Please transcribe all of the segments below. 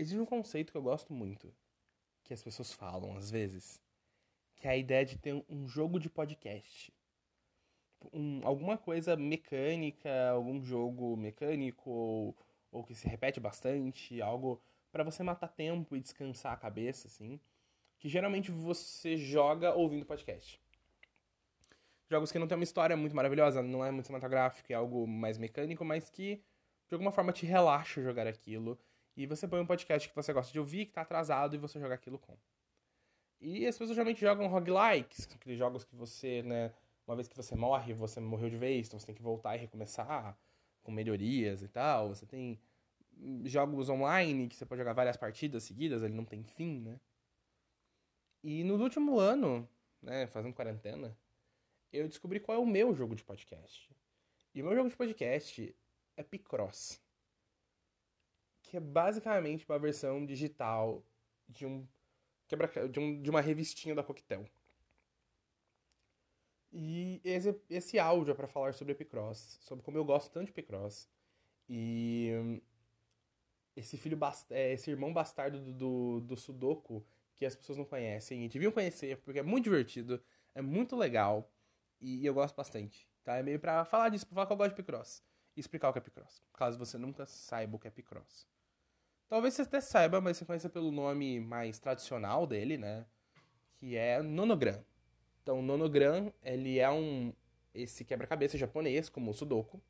Existe um conceito que eu gosto muito, que as pessoas falam às vezes, que é a ideia de ter um jogo de podcast. Um, alguma coisa mecânica, algum jogo mecânico ou, ou que se repete bastante, algo para você matar tempo e descansar a cabeça, assim, que geralmente você joga ouvindo podcast. Jogos que não tem uma história muito maravilhosa, não é muito cinematográfico, é algo mais mecânico, mas que de alguma forma te relaxa jogar aquilo. E você põe um podcast que você gosta de ouvir, que tá atrasado, e você joga aquilo com. E as pessoas geralmente jogam roguelikes, aqueles jogos que você, né, uma vez que você morre, você morreu de vez, então você tem que voltar e recomeçar com melhorias e tal. Você tem jogos online que você pode jogar várias partidas seguidas, ele não tem fim, né? E no último ano, né, fazendo quarentena, eu descobri qual é o meu jogo de podcast. E o meu jogo de podcast é Picross. Que é basicamente uma versão digital de um, quebra, de, um, de uma revistinha da Coquetel. E esse, esse áudio é para falar sobre Picross, sobre como eu gosto tanto de Picross. E esse filho é, esse irmão bastardo do, do, do, Sudoku que as pessoas não conhecem e deviam conhecer porque é muito divertido, é muito legal e eu gosto bastante. Tá? É meio pra falar disso, pra falar que eu gosto de Picross e explicar o que Picross, caso você nunca saiba o que Picross. Talvez você até saiba, mas você conheça pelo nome mais tradicional dele, né? Que é Nonogram. Então, Nonogram, ele é um esse quebra-cabeça japonês, como o Sudoku,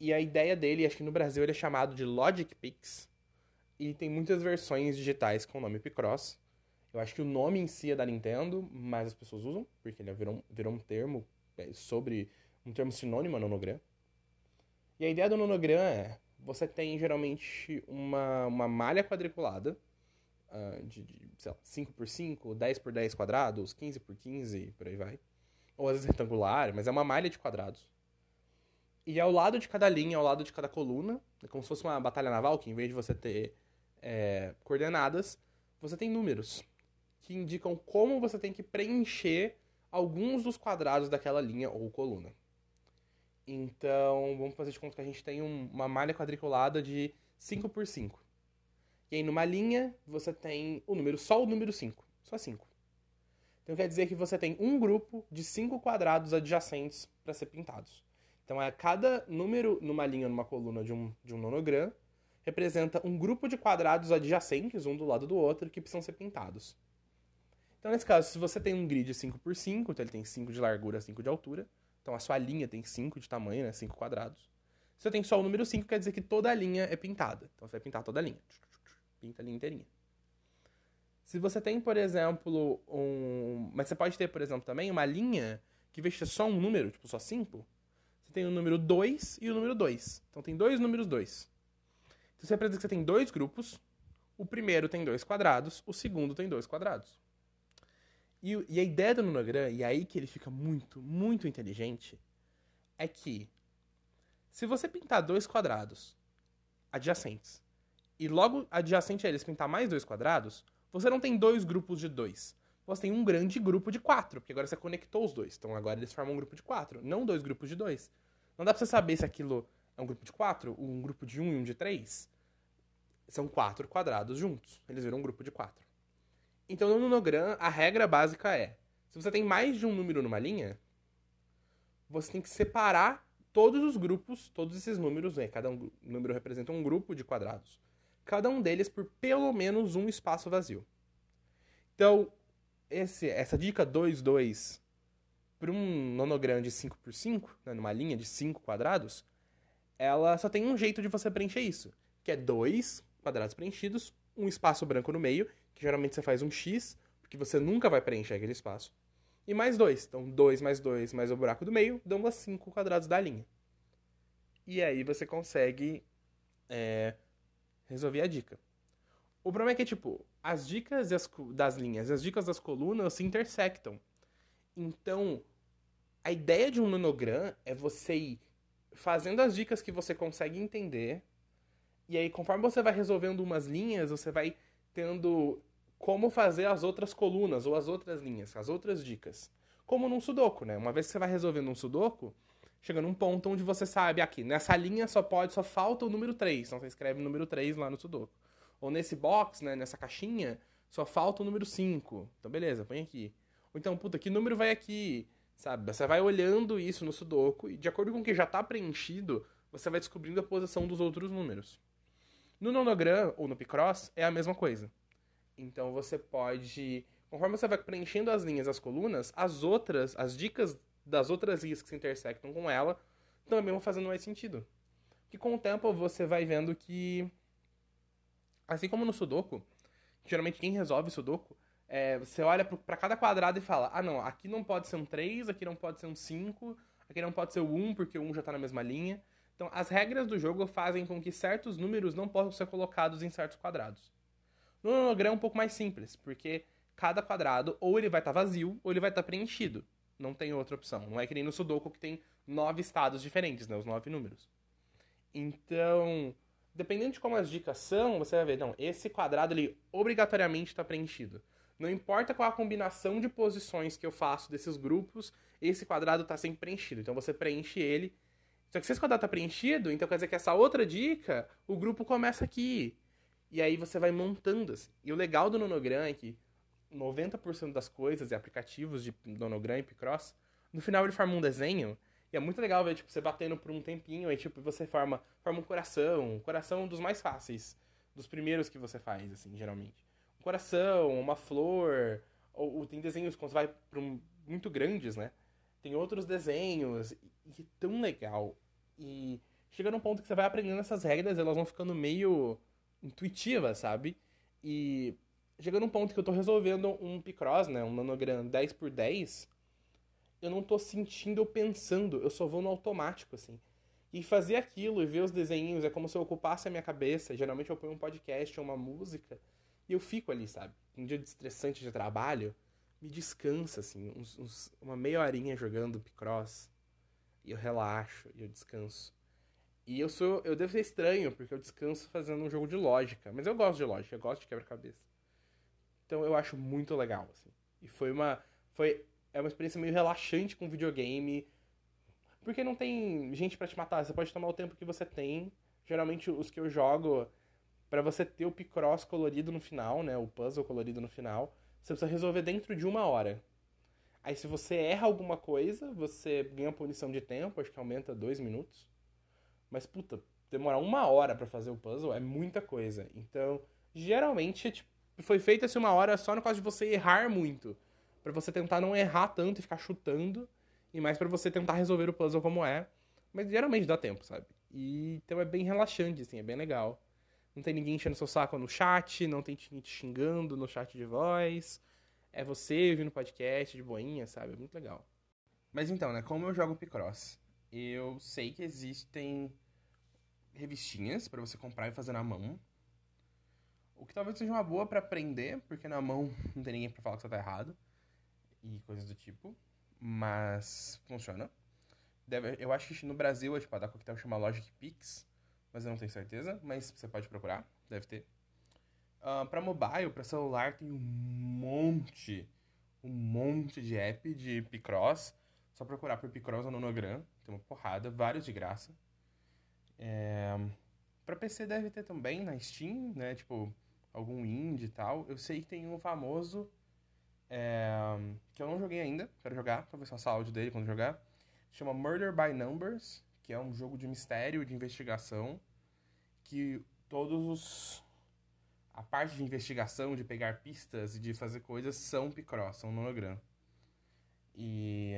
e a ideia dele, acho que no Brasil ele é chamado de Logic Pix. E tem muitas versões digitais com o nome Picross. Eu acho que o nome em si é da Nintendo, mas as pessoas usam, porque ele virou, virou um termo é, sobre. um termo sinônimo a nonogram. E a ideia do nonogram é: você tem geralmente uma, uma malha quadriculada, uh, de, de sei lá, 5x5, 10x10 quadrados, 15x15, por aí vai. Ou às vezes retangular, mas é uma malha de quadrados. E ao lado de cada linha, ao lado de cada coluna, é como se fosse uma batalha naval, que em vez de você ter é, coordenadas, você tem números que indicam como você tem que preencher alguns dos quadrados daquela linha ou coluna. Então, vamos fazer de conta que a gente tem um, uma malha quadriculada de 5 por 5. E aí, numa linha, você tem o número, só o número 5. Só 5. Então, quer dizer que você tem um grupo de 5 quadrados adjacentes para ser pintados. Então, é cada número numa linha, numa coluna de um, de um nonogram, representa um grupo de quadrados adjacentes, um do lado do outro, que precisam ser pintados. Então, nesse caso, se você tem um grid 5x5, então ele tem 5 de largura, 5 de altura, então a sua linha tem 5 de tamanho, né, 5 quadrados. Se você tem só o número 5, quer dizer que toda a linha é pintada. Então você vai pintar toda a linha. Pinta a linha inteirinha. Se você tem, por exemplo, um... Mas você pode ter, por exemplo, também uma linha que veja só um número, tipo só 5, tem o número 2 e o número 2. Então tem dois números 2. Então você apresenta que você tem dois grupos. O primeiro tem dois quadrados, o segundo tem dois quadrados. E, e a ideia do nonogram, e aí que ele fica muito, muito inteligente, é que se você pintar dois quadrados adjacentes e logo adjacente a eles pintar mais dois quadrados, você não tem dois grupos de dois. Você tem um grande grupo de quatro, porque agora você conectou os dois. Então agora eles formam um grupo de quatro, não dois grupos de dois. Não dá pra você saber se aquilo é um grupo de quatro, um grupo de um e um de três. São quatro quadrados juntos. Eles viram um grupo de quatro. Então, no nonogram, a regra básica é: se você tem mais de um número numa linha, você tem que separar todos os grupos, todos esses números, né? Cada um, número representa um grupo de quadrados. Cada um deles por pelo menos um espaço vazio. Então, esse, essa dica 2, 2 para um nonograma de 5 por 5, né, numa linha de 5 quadrados, ela só tem um jeito de você preencher isso, que é dois quadrados preenchidos, um espaço branco no meio, que geralmente você faz um X, porque você nunca vai preencher aquele espaço, e mais dois. Então, 2 mais 2 mais o buraco do meio dão os 5 quadrados da linha. E aí você consegue é, resolver a dica. O problema é que, tipo, as dicas das, das linhas e as dicas das colunas se intersectam. Então, a ideia de um nonogram é você ir fazendo as dicas que você consegue entender. E aí, conforme você vai resolvendo umas linhas, você vai tendo como fazer as outras colunas ou as outras linhas, as outras dicas. Como num sudoku, né? Uma vez que você vai resolvendo um sudoku, chega num ponto onde você sabe aqui, nessa linha só pode, só falta o número 3. Então você escreve o número 3 lá no sudoku. Ou nesse box, né, nessa caixinha, só falta o número 5. Então, beleza, põe aqui. Ou então, puta, que número vai aqui? Sabe? Você vai olhando isso no Sudoku e, de acordo com o que já está preenchido, você vai descobrindo a posição dos outros números. No Nonogram ou no Picross é a mesma coisa. Então você pode, conforme você vai preenchendo as linhas, as colunas, as outras, as dicas das outras linhas que se intersectam com ela também vão fazendo mais sentido. Que com o tempo você vai vendo que, assim como no Sudoku, geralmente quem resolve Sudoku, é, você olha para cada quadrado e fala: ah, não, aqui não pode ser um 3, aqui não pode ser um 5, aqui não pode ser o 1, porque o 1 já está na mesma linha. Então, as regras do jogo fazem com que certos números não possam ser colocados em certos quadrados. No monograma é um pouco mais simples, porque cada quadrado ou ele vai estar tá vazio ou ele vai estar tá preenchido. Não tem outra opção. Não é que nem no Sudoku que tem nove estados diferentes, né? Os nove números. Então, dependendo de como as dicas são, você vai ver, não, esse quadrado ele obrigatoriamente está preenchido. Não importa qual a combinação de posições que eu faço desses grupos, esse quadrado está sempre preenchido. Então você preenche ele só que se esse quadrado tá preenchido, então quer dizer que essa outra dica, o grupo começa aqui. E aí você vai montando assim. E o legal do Nonogram é que 90% das coisas e aplicativos de Nonogram e Picross, no final ele forma um desenho. E é muito legal ver, tipo, você batendo por um tempinho, aí, tipo, você forma, forma um coração. Um coração dos mais fáceis. Dos primeiros que você faz, assim, geralmente. Um coração, uma flor. Ou, ou tem desenhos quando você vai para um, muito grandes, né? Tem outros desenhos. E é tão legal. E chega num ponto que você vai aprendendo essas regras, elas vão ficando meio intuitivas, sabe? E chega num ponto que eu tô resolvendo um Picross, né? Um nanogram 10 por 10 eu não tô sentindo ou pensando, eu só vou no automático, assim. E fazer aquilo e ver os desenhos é como se eu ocupasse a minha cabeça. Geralmente eu ponho um podcast ou uma música e eu fico ali, sabe? Um dia de estressante de trabalho, me descansa, assim, uns, uns, uma meia horinha jogando Picross e eu relaxo e eu descanso. E eu sou. Eu devo ser estranho, porque eu descanso fazendo um jogo de lógica. Mas eu gosto de lógica, eu gosto de quebra-cabeça. Então eu acho muito legal, assim. E foi uma. Foi. É uma experiência meio relaxante com videogame. Porque não tem gente para te matar. Você pode tomar o tempo que você tem. Geralmente os que eu jogo. para você ter o Picross colorido no final, né? O puzzle colorido no final. Você precisa resolver dentro de uma hora. Aí se você erra alguma coisa, você ganha punição de tempo, acho que aumenta dois minutos. Mas, puta, demorar uma hora para fazer o puzzle é muita coisa. Então, geralmente, tipo, foi feita assim uma hora só no caso de você errar muito. para você tentar não errar tanto e ficar chutando. E mais para você tentar resolver o puzzle como é. Mas geralmente dá tempo, sabe? E então é bem relaxante, assim, é bem legal. Não tem ninguém enchendo seu saco no chat, não tem te xingando no chat de voz é você ouvindo podcast de boinha, sabe? É muito legal. Mas então, né? Como eu jogo Picross? Eu sei que existem revistinhas para você comprar e fazer na mão. O que talvez seja uma boa para aprender, porque na mão não tem ninguém para falar que você tá errado. E coisas do tipo. Mas funciona. Deve, eu acho que no Brasil, tipo, a da Coquetel chama Logic Pix, mas eu não tenho certeza. Mas você pode procurar, deve ter. Uh, para mobile, para celular, tem um monte, um monte de app de Picross. Só procurar por Picross no Nonogram, tem uma porrada, vários de graça. É... Para PC deve ter também na Steam, né? Tipo, algum indie e tal. Eu sei que tem um famoso é... que eu não joguei ainda, quero jogar, talvez faça áudio dele quando jogar. Chama Murder by Numbers, que é um jogo de mistério, de investigação, que todos os a parte de investigação, de pegar pistas e de fazer coisas são Picross, são Nonogram. E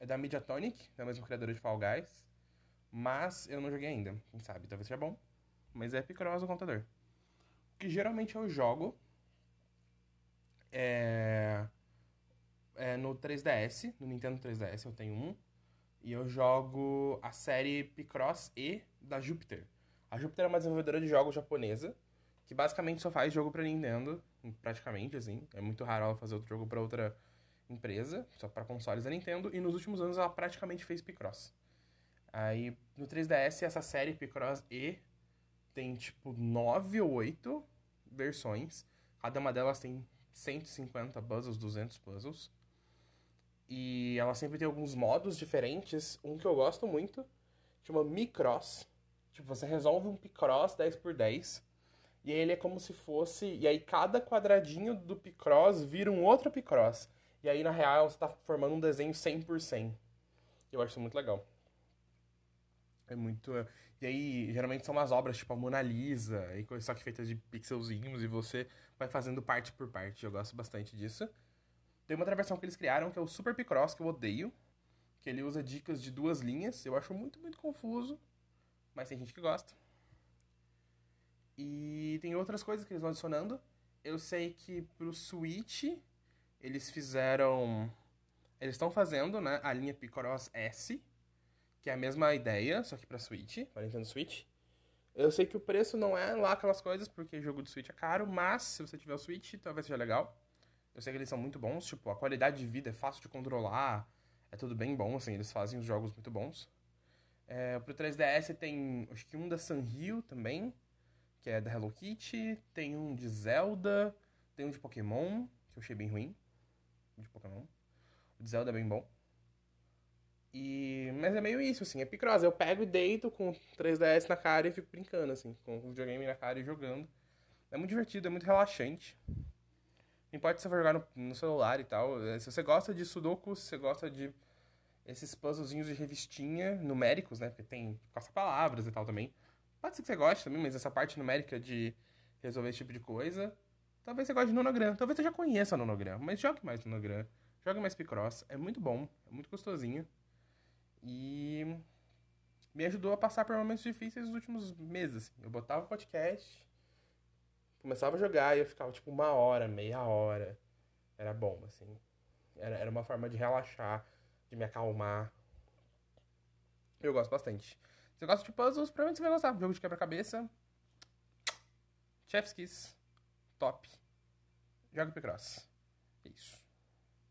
é da Mediatonic, da mesma criadora de Fall Guys. Mas eu não joguei ainda, quem sabe, talvez seja bom. Mas é Picross no computador. O que geralmente eu jogo é, é no 3DS, no Nintendo 3DS eu tenho um. E eu jogo a série Picross E da Jupiter. A Jupiter é uma desenvolvedora de jogos japonesa que basicamente só faz jogo para Nintendo, praticamente, assim. É muito raro ela fazer outro jogo para outra empresa, só para consoles da Nintendo, e nos últimos anos ela praticamente fez Picross. Aí, no 3DS, essa série Picross E tem, tipo, 9 ou 8 versões. Cada uma delas tem 150 puzzles, 200 puzzles. E ela sempre tem alguns modos diferentes. Um que eu gosto muito chama Micross. Tipo, você resolve um Picross 10x10 E ele é como se fosse. E aí cada quadradinho do Picross vira um outro Picross. E aí, na real, você tá formando um desenho 100%. Eu acho isso muito legal. É muito. E aí, geralmente são umas obras tipo a Mona Lisa, e só que feitas de pixelzinhos, e você vai fazendo parte por parte. Eu gosto bastante disso. Tem uma outra versão que eles criaram, que é o Super Picross, que eu odeio. Que ele usa dicas de duas linhas. Eu acho muito, muito confuso. Mas tem gente que gosta. E tem outras coisas que eles vão adicionando. Eu sei que pro Switch eles fizeram. Eles estão fazendo, né, a linha Picross S, que é a mesma ideia, só que pra Switch, para Nintendo Switch. Eu sei que o preço não é lá aquelas coisas, porque jogo de Switch é caro, mas se você tiver o Switch, talvez seja legal. Eu sei que eles são muito bons, tipo, a qualidade de vida é fácil de controlar, é tudo bem bom, assim, eles fazem os jogos muito bons. É, pro 3DS tem, acho que um da Sanrio também, que é da Hello Kitty, tem um de Zelda, tem um de Pokémon, que eu achei bem ruim, de Pokémon. O de Zelda é bem bom. E... Mas é meio isso, assim, é Picross. Eu pego e deito com 3DS na cara e fico brincando, assim, com o videogame na cara e jogando. É muito divertido, é muito relaxante. Não importa se você for jogar no, no celular e tal. É, se você gosta de Sudoku, se você gosta de esses puzzlezinhos de revistinha numéricos, né? Porque tem caça-palavras e tal também. Pode ser que você goste também, mas essa parte numérica de resolver esse tipo de coisa. Talvez você goste de Nonogram. Talvez você já conheça Nonogram, mas jogue mais Nonogram. Jogue mais Picross. É muito bom, é muito gostosinho. E me ajudou a passar por momentos difíceis nos últimos meses. Assim. Eu botava o podcast, começava a jogar e eu ficava tipo uma hora, meia hora. Era bom, assim. Era, era uma forma de relaxar, de me acalmar. Eu gosto bastante. Você gosta de puzzles, provavelmente você vai gostar. Jogo de quebra-cabeça. Chef's Kiss. Top. Joga Picross. É isso.